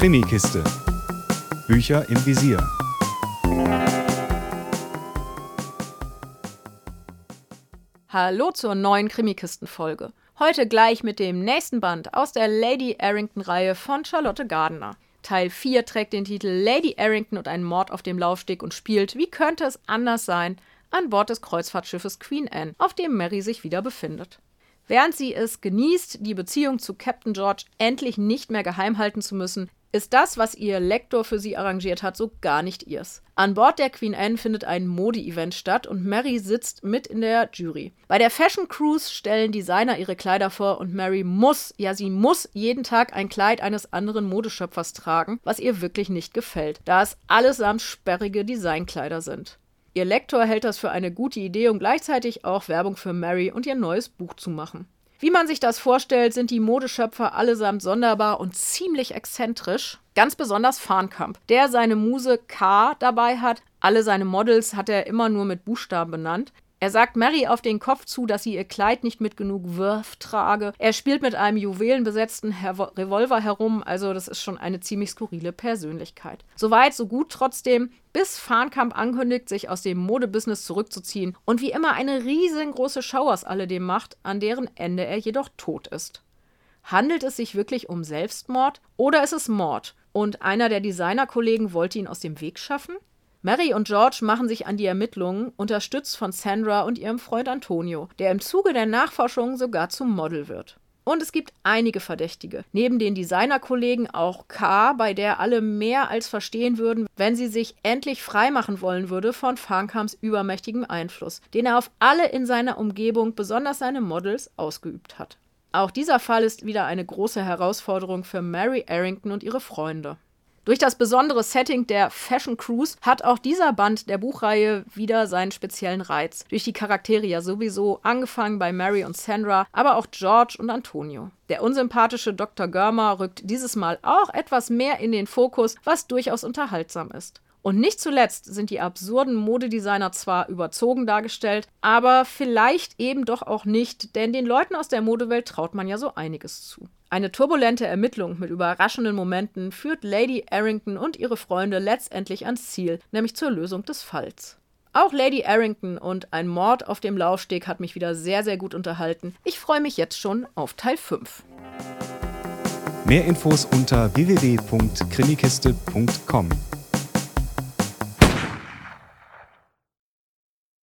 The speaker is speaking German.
Krimikiste. Bücher im Visier. Hallo zur neuen Krimikisten-Folge. Heute gleich mit dem nächsten Band aus der Lady Arrington-Reihe von Charlotte Gardner. Teil 4 trägt den Titel Lady Arrington und ein Mord auf dem Laufsteg und spielt, wie könnte es anders sein, an Bord des Kreuzfahrtschiffes Queen Anne, auf dem Mary sich wieder befindet. Während sie es genießt, die Beziehung zu Captain George endlich nicht mehr geheim halten zu müssen, ist das, was ihr Lektor für sie arrangiert hat, so gar nicht ihrs. An Bord der Queen Anne findet ein Mode-Event statt und Mary sitzt mit in der Jury. Bei der Fashion Cruise stellen Designer ihre Kleider vor und Mary muss, ja sie muss jeden Tag ein Kleid eines anderen Modeschöpfers tragen, was ihr wirklich nicht gefällt, da es allesamt sperrige Designkleider sind. Ihr Lektor hält das für eine gute Idee, um gleichzeitig auch Werbung für Mary und ihr neues Buch zu machen. Wie man sich das vorstellt, sind die Modeschöpfer allesamt sonderbar und ziemlich exzentrisch. Ganz besonders Farnkamp, der seine Muse K dabei hat. Alle seine Models hat er immer nur mit Buchstaben benannt. Er sagt Mary auf den Kopf zu, dass sie ihr Kleid nicht mit genug Wurf trage. Er spielt mit einem juwelenbesetzten Revolver herum, also das ist schon eine ziemlich skurrile Persönlichkeit. Soweit, so gut trotzdem, bis Farnkamp ankündigt, sich aus dem Modebusiness zurückzuziehen und wie immer eine riesengroße Show aus alledem macht, an deren Ende er jedoch tot ist. Handelt es sich wirklich um Selbstmord oder ist es Mord? Und einer der Designerkollegen wollte ihn aus dem Weg schaffen? Mary und George machen sich an die Ermittlungen, unterstützt von Sandra und ihrem Freund Antonio, der im Zuge der Nachforschungen sogar zum Model wird. Und es gibt einige Verdächtige. Neben den Designerkollegen auch K, bei der alle mehr als verstehen würden, wenn sie sich endlich freimachen wollen würde von Farnkamps übermächtigem Einfluss, den er auf alle in seiner Umgebung, besonders seine Models, ausgeübt hat. Auch dieser Fall ist wieder eine große Herausforderung für Mary Arrington und ihre Freunde. Durch das besondere Setting der Fashion Cruise hat auch dieser Band der Buchreihe wieder seinen speziellen Reiz. Durch die Charaktere ja sowieso, angefangen bei Mary und Sandra, aber auch George und Antonio. Der unsympathische Dr. Görmer rückt dieses Mal auch etwas mehr in den Fokus, was durchaus unterhaltsam ist. Und nicht zuletzt sind die absurden Modedesigner zwar überzogen dargestellt, aber vielleicht eben doch auch nicht, denn den Leuten aus der Modewelt traut man ja so einiges zu. Eine turbulente Ermittlung mit überraschenden Momenten führt Lady Arrington und ihre Freunde letztendlich ans Ziel, nämlich zur Lösung des Falls. Auch Lady Arrington und ein Mord auf dem Laufsteg hat mich wieder sehr, sehr gut unterhalten. Ich freue mich jetzt schon auf Teil 5. Mehr Infos unter www.krimikiste.com.